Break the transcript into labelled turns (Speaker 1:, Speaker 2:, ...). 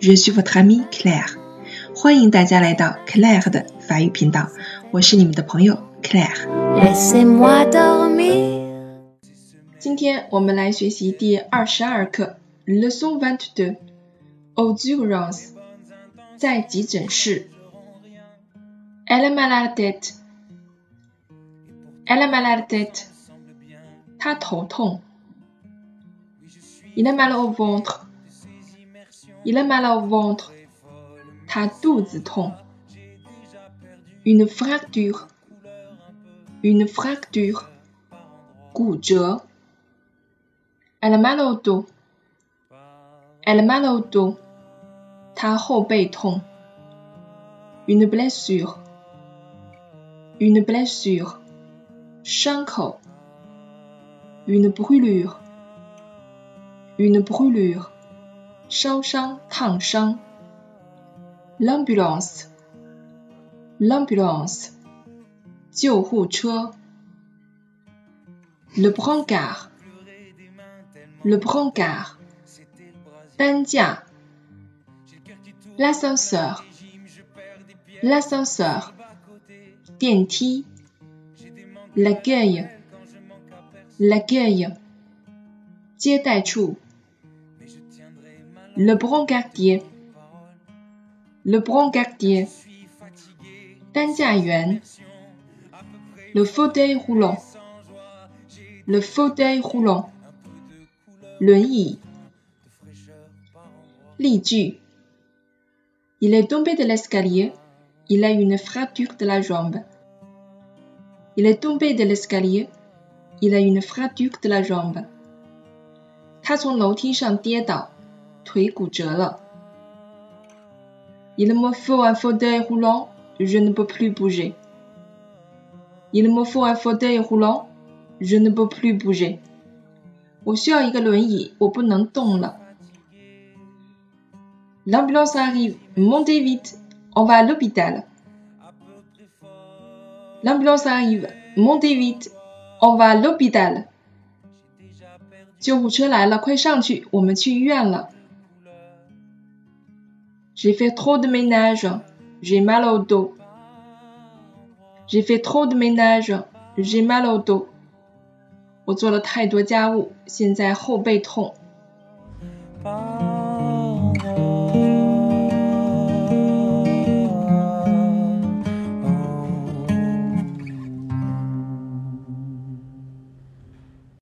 Speaker 1: Je suis votre amie Claire. 欢迎大家来到 Claire 的法语频道，我是你们的朋友 Claire。今天我们来学习第二十二课，Leçon vingt-deux. Aux urgences，在急诊室。Elle a mal à la tête. Elle a mal à la tête. 她头痛。Il a mal au ventre. Il a mal au ventre. Une fracture. Une fracture. Elle a mal au dos. Elle a mal au dos. Une blessure. Une blessure. Une brûlure. Une brûlure. 烧伤、烫伤。L'ambulance, l'ambulance，救护车。Le brancard, le brancard，担架。L'ascenseur, l'ascenseur，电梯。L'accueil, l'accueil，接待处。 le brancardier, le brancardier, le fauteuil roulant, le fauteuil roulant, le yi, il est tombé de l'escalier, il a une fracture de la jambe. Il est tombé de l'escalier, il a une fracture de la jambe. 他从楼梯上跌倒， 腿骨折了。Il me faut un fauteuil roulant, je ne peux plus bouger. Il me faut un fauteuil roulant, je ne peux plus bouger. 我需要一个轮椅，我不能动了。L'ambulance arrive, montez vite, on va à l'hôpital. L'ambulance arrive, montez vite, on va à l'hôpital. 救护车来了，快上去，我们去医院了。 j'ai fait trop de ménage, j'ai mal au dos. J'ai fait trop de ménage, j'ai mal au dos. 我做了太多家务，现在后背痛。